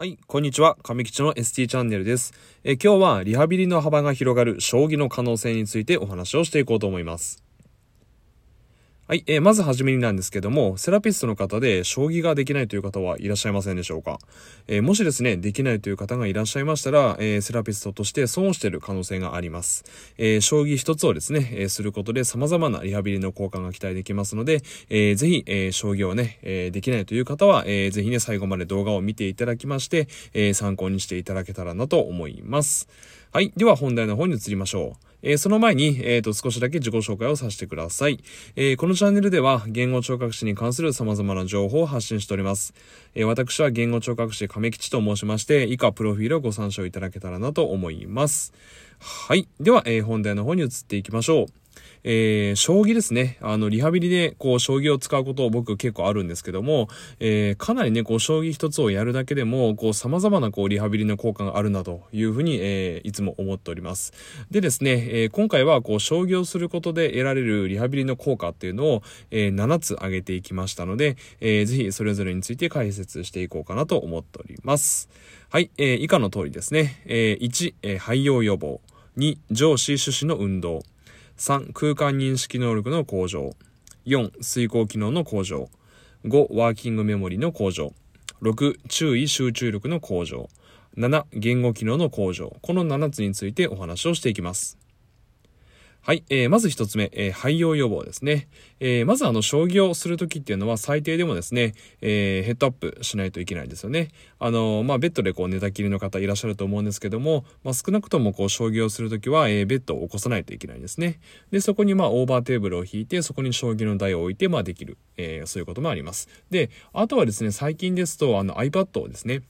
はい、こんにちは。上吉の ST チャンネルです。え今日はリハビリの幅が広がる将棋の可能性についてお話をしていこうと思います。はい、えー、まずはじめになんですけども、セラピストの方で将棋ができないという方はいらっしゃいませんでしょうか、えー、もしですね、できないという方がいらっしゃいましたら、えー、セラピストとして損をしている可能性があります。え将棋一つをですね、えすることで様々なリハビリの効果が期待できますので、えー、ぜひ、え将棋をね、えできないという方は、えー、ぜひね、最後まで動画を見ていただきまして、え参考にしていただけたらなと思います。はい。では本題の方に移りましょう。えー、その前に、えっ、ー、と、少しだけ自己紹介をさせてください。えー、このチャンネルでは、言語聴覚士に関する様々な情報を発信しております。え私は言語聴覚士亀吉と申しまして、以下プロフィールをご参照いただけたらなと思います。はい。では、え本題の方に移っていきましょう。えー、将棋ですね。あの、リハビリで、こう、将棋を使うことを僕結構あるんですけども、えー、かなりね、こう、将棋一つをやるだけでも、こう、様々な、こう、リハビリの効果があるなというふうに、えー、いつも思っております。でですね、えー、今回は、こう、将棋をすることで得られるリハビリの効果っていうのを、えー、7つ挙げていきましたので、えー、ぜひ、それぞれについて解説していこうかなと思っております。はい、えー、以下の通りですね。えー、1、えー、廃用予防。2、上司種子の運動。3、空間認識能力の向上。4、遂行機能の向上。5、ワーキングメモリの向上。6、注意集中力の向上。7、言語機能の向上。この7つについてお話をしていきます。はい、えー、まず一つ目、えー、廃用予防ですね。えー、まずあの、将棋をするときっていうのは最低でもですね、えー、ヘッドアップしないといけないんですよね。あのまあ、ベッドでこう寝たきりの方いらっしゃると思うんですけども、まあ、少なくともこう、将棋をするときは、えー、ベッドを起こさないといけないんですね。で、そこにまあ、オーバーテーブルを引いて、そこに将棋の台を置いて、まあ、できる、えー、そういうこともあります。で、あとはですね、最近ですと、あの、iPad をですね、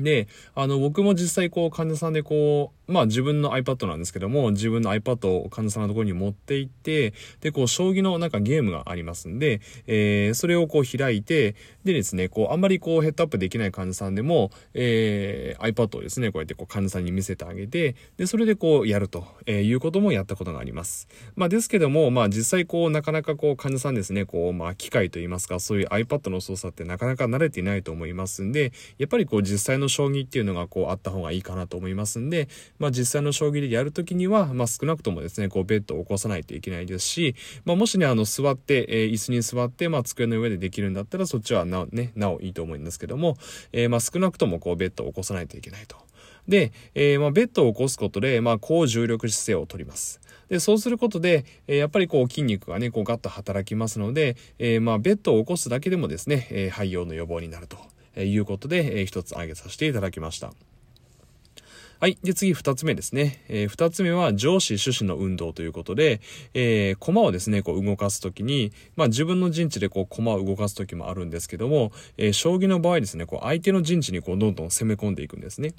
で、あの、僕も実際こう、患者さんでこう、まあ自分の iPad なんですけども、自分の iPad を患者さんのところに持って行って、で、こう、将棋のなんかゲームがありますんで、えー、それをこう開いて、でですね、こう、あんまりこう、ヘッドアップできない患者さんでも、えー、iPad をですね、こうやってこう、患者さんに見せてあげて、で、それでこう、やると、えー、いうこともやったことがあります。まあですけども、まあ実際こう、なかなかこう、患者さんですね、こう、まあ機械といいますか、そういう iPad の操作ってなかなか慣れていないと思いますんで、やっぱりこう、実際の将棋っていうのがこうあった方がいいかなと思いますんで、まあ実際の将棋でやるときには、まあ少なくともですね、こうベッドを起こさないといけないですし、まあもしね、あの座って、えー、椅子に座って、まあ机の上でできるんだったらそっちはなおね、なおいいと思うんですけども、えー、まあ少なくともこうベッドを起こさないといけないと。で、えー、まあベッドを起こすことで、まあ高重力姿勢をとります。で、そうすることで、え、やっぱりこう筋肉がね、こうガッと働きますので、えー、まあベッドを起こすだけでもですね、えー、肺葉の予防になるということで、えー、一つ挙げさせていただきました。はい。で、次、二つ目ですね。えー、二つ目は、上司主旨の運動ということで、えー、駒をですね、こう動かすときに、まあ自分の陣地でこう駒を動かすときもあるんですけども、えー、将棋の場合ですね、こう相手の陣地にこうどんどん攻め込んでいくんですね。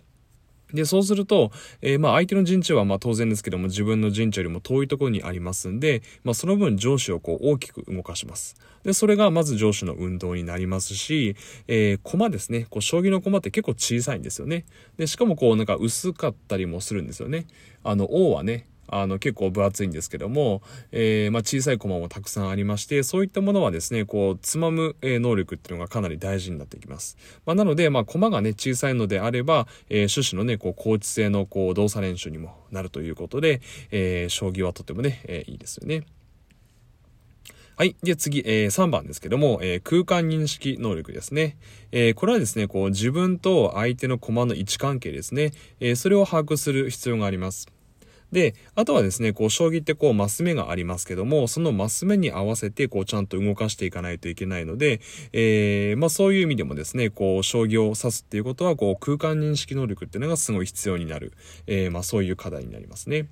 で、そうすると、えー、まあ相手の陣地はまあ当然ですけども自分の陣地よりも遠いところにありますんで、まあその分上司をこう大きく動かします。で、それがまず上司の運動になりますし、えー、駒ですね。こう将棋の駒って結構小さいんですよね。で、しかもこうなんか薄かったりもするんですよね。あの、王はね、あの結構分厚いんですけども、えー、まあ、小さい駒もたくさんありまして、そういったものはですね、こう、つまむ、え能力っていうのがかなり大事になってきます。まあ、なので、まあ、駒がね、小さいのであれば、えー、種子のね、こう、高知性のこう、動作練習にもなるということで、えー、将棋はとてもね、えいいですよね。はい。で、次、えー、3番ですけども、えー、空間認識能力ですね。えー、これはですね、こう、自分と相手の駒の位置関係ですね。えそれを把握する必要があります。で、あとはですね、こう、将棋ってこう、マス目がありますけども、そのマス目に合わせて、こう、ちゃんと動かしていかないといけないので、えー、まあそういう意味でもですね、こう、将棋を指すっていうことは、こう、空間認識能力っていうのがすごい必要になる、えー、まあそういう課題になりますね。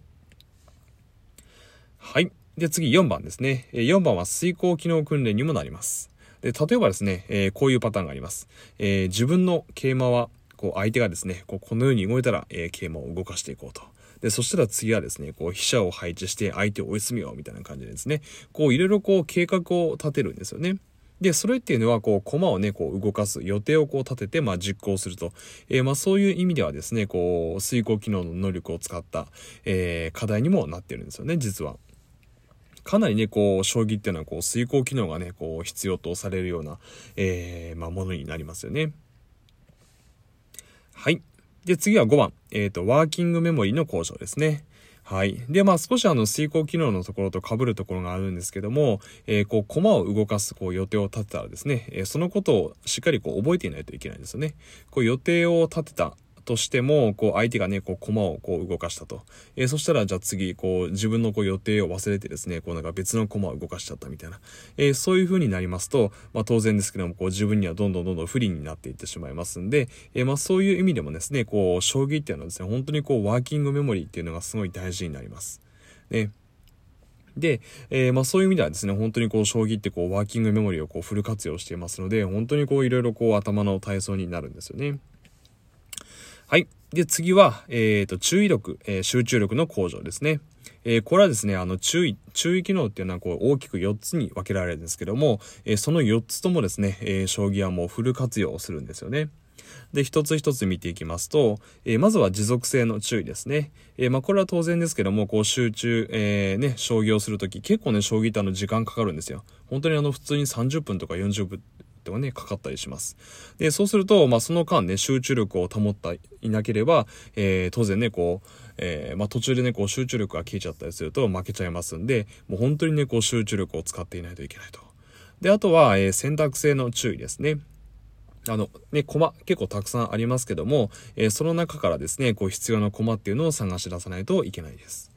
はい。で、次4番ですね。4番は遂行機能訓練にもなります。で、例えばですね、えー、こういうパターンがあります。えー、自分の桂馬は、こう、相手がですね、こうこのように動いたら、えー、桂馬を動かしていこうと。で、そしたら次はですね、こう、飛車を配置して相手を追い詰めようみたいな感じでですね、こう、いろいろこう、計画を立てるんですよね。で、それっていうのは、こう、駒をね、こう、動かす、予定をこう、立てて、まあ、実行すると。えー、まあ、そういう意味ではですね、こう、遂行機能の能力を使った、えー、課題にもなってるんですよね、実は。かなりね、こう、将棋っていうのは、こう、遂行機能がね、こう、必要とされるような、えー、まあ、ものになりますよね。はい。で、次は5番。えっ、ー、と、ワーキングメモリの向上ですね。はい。で、まあ少しあの遂行機能のところと被るところがあるんですけども、えー、こう、コマを動かすこう予定を立てたらですね、えー、そのことをしっかりこう覚えていないといけないんですよね。こう予定を立てたとしても、こう相手がね、こう駒をこう動かしたと。えー、そしたらじゃあ次、こう自分のこう予定を忘れてですね、こうなんか別の駒を動かしちゃったみたいな。えー、そういう風になりますと、まあ当然ですけども、こう自分にはどんどんどんどん不利になっていってしまいますんで、えー、まあそういう意味でもですね、こう将棋っていうのはですね、本当にこうワーキングメモリーっていうのがすごい大事になります。ね。で、えー、まあそういう意味ではですね、本当にこう、将棋ってこう、ワーキングメモリーをこう、フル活用していますので、本当にこう、いろいろこう、頭の体操になるんですよね。はい。で、次は、えっ、ー、と、注意力、えー、集中力の向上ですね。えー、これはですね、あの、注意、注意機能っていうのはこう大きく4つに分けられるんですけども、えその4つともですね、え将棋はもうフル活用するんですよね。で、一つ一つ見ていきますと、えー、まずは持続性の注意ですね。えー、まあ、これは当然ですけども、こう集中、えー、ね、将棋をするとき、結構ね、将棋ってあの時間かかるんですよ。本当にあの、普通に30分とか40分とね、かかったりします。で、そうすると、まあ、その間ね、集中力を保ったいなければ、えー、当然ね、こう、えー、まあ、途中でね、こう、集中力が消えちゃったりすると負けちゃいますんで、もう本当にね、こう、集中力を使っていないといけないと。で、あとは、えー、選択性の注意ですね。あの、ね、コマ結構たくさんありますけども、えー、その中からですね、こう必要なコマっていうのを探し出さないといけないです。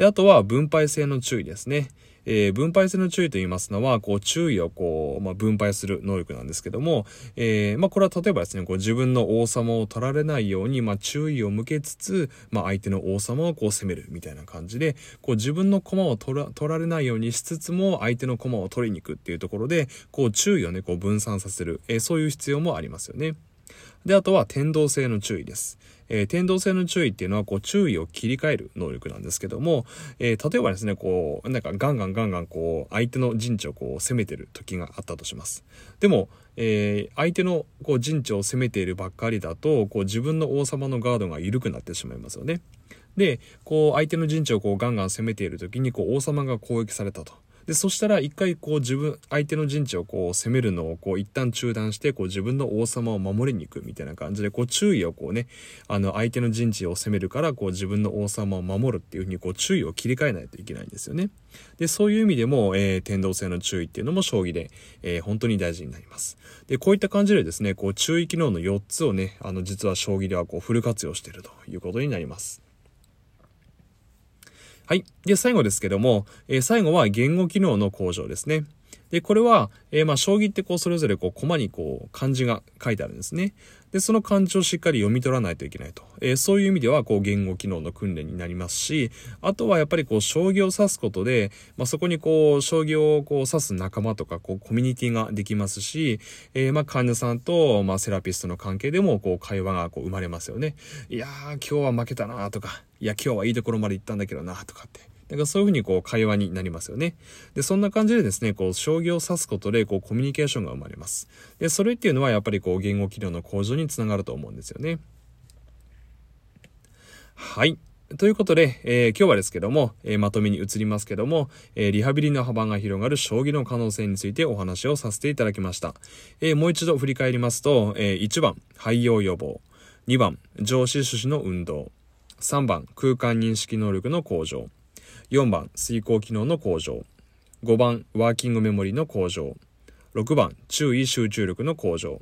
で、あとは分配性の注意ですね。えー、分配性の注意と言いますのは、こう、注意をこう、まあ、分配する能力なんですけども、えー、まあ、これは例えばですね、こう、自分の王様を取られないように、まあ、注意を向けつつ、まあ、相手の王様をこう、攻めるみたいな感じで、こう、自分の駒を取ら取られないようにしつつも、相手の駒を取りに行くっていうところで、こう、注意をね、こう、分散させる、えー、そういう必要もありますよね。で、あとは、天動性の注意です。えー、天動性の注意っていうのは、こう、注意を切り替える能力なんですけども、えー、例えばですね、こう、なんかガンガンガンガンこう、相手の陣地をこう、攻めてる時があったとします。でも、えー、相手のこう陣地を攻めているばっかりだと、こう、自分の王様のガードが緩くなってしまいますよね。で、こう、相手の陣地をこう、ガンガン攻めている時に、こう、王様が攻撃されたと。で、そしたら一回こう自分、相手の陣地をこう攻めるのをこう一旦中断して、こう自分の王様を守りに行くみたいな感じで、こう注意をこうね、あの相手の陣地を攻めるから、こう自分の王様を守るっていうふうにこう注意を切り替えないといけないんですよね。で、そういう意味でも、えー、天動性の注意っていうのも将棋で、えー、本当に大事になります。で、こういった感じでですね、こう注意機能の4つをね、あの実は将棋ではこうフル活用しているということになります。はい。で、最後ですけども、えー、最後は言語機能の向上ですね。で、これは、えー、まあ、将棋ってこう、それぞれこう、コマにこう、漢字が書いてあるんですね。で、その漢字をしっかり読み取らないといけないと。えー、そういう意味では、こう、言語機能の訓練になりますし、あとはやっぱりこう、将棋を指すことで、まあ、そこにこう、将棋をこう、指す仲間とか、こう、コミュニティができますし、えー、まあ、患者さんと、まあ、セラピストの関係でも、こう、会話がこう、生まれますよね。いやー、今日は負けたなとか、いや、今日はいいところまで行ったんだけどなとかって。だからそういうふうにこう会話になりますよね。で、そんな感じでですね、こう将棋を指すことでこうコミュニケーションが生まれます。で、それっていうのはやっぱりこう言語機能の向上につながると思うんですよね。はい。ということで、えー、今日はですけども、えー、まとめに移りますけども、えー、リハビリの幅が広がる将棋の可能性についてお話をさせていただきました。えもう一度振り返りますと、え1番、廃用予防。2番、上司主旨の運動。3番、空間認識能力の向上。4番、遂行機能の向上。5番、ワーキングメモリの向上。6番、注意集中力の向上。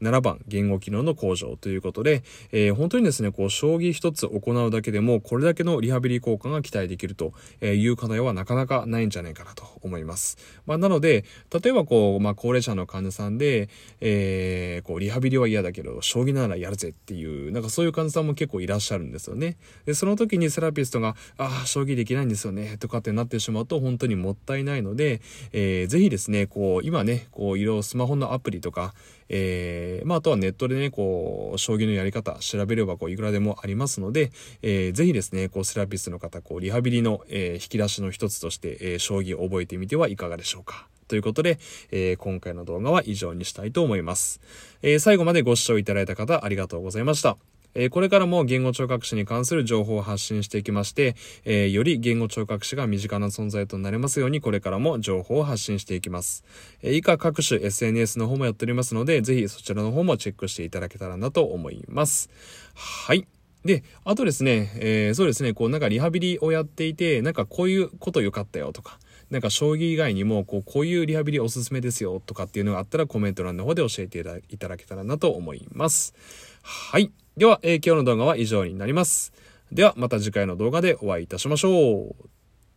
7番、言語機能の向上ということで、えー、本当にですね、こう、将棋一つ行うだけでも、これだけのリハビリ効果が期待できるという課題はなかなかないんじゃないかなと思います。まあ、なので、例えばこう、まあ、高齢者の患者さんで、えー、こう、リハビリは嫌だけど、将棋ならやるぜっていう、なんかそういう患者さんも結構いらっしゃるんですよね。で、その時にセラピストが、ああ、将棋できないんですよね、とかってなってしまうと、本当にもったいないので、えー、ぜひですね、こう、今ね、こう、いろいろスマホのアプリとか、えー、まあ、あとはネットでね、こう、将棋のやり方調べれば、こう、いくらでもありますので、えー、ぜひですね、こう、セラピストの方、こう、リハビリの、えー、引き出しの一つとして、えー、将棋を覚えてみてはいかがでしょうか。ということで、えー、今回の動画は以上にしたいと思います。えー、最後までご視聴いただいた方ありがとうございました。えこれからも言語聴覚士に関する情報を発信していきまして、えより言語聴覚士が身近な存在となれますように、これからも情報を発信していきます。え以下各種 SNS の方もやっておりますので、ぜひそちらの方もチェックしていただけたらなと思います。はい。で、あとですね、えー、そうですね、こうなんかリハビリをやっていて、なんかこういうこと良かったよとか、なんか将棋以外にもこうこういうリハビリおすすめですよとかっていうのがあったらコメント欄の方で教えていただけたらなと思います。はい。では、えー、今日の動画は以上になります。では、また次回の動画でお会いいたしましょう。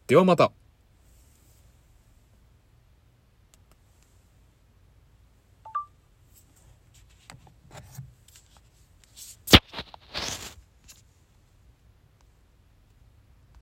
ではまた。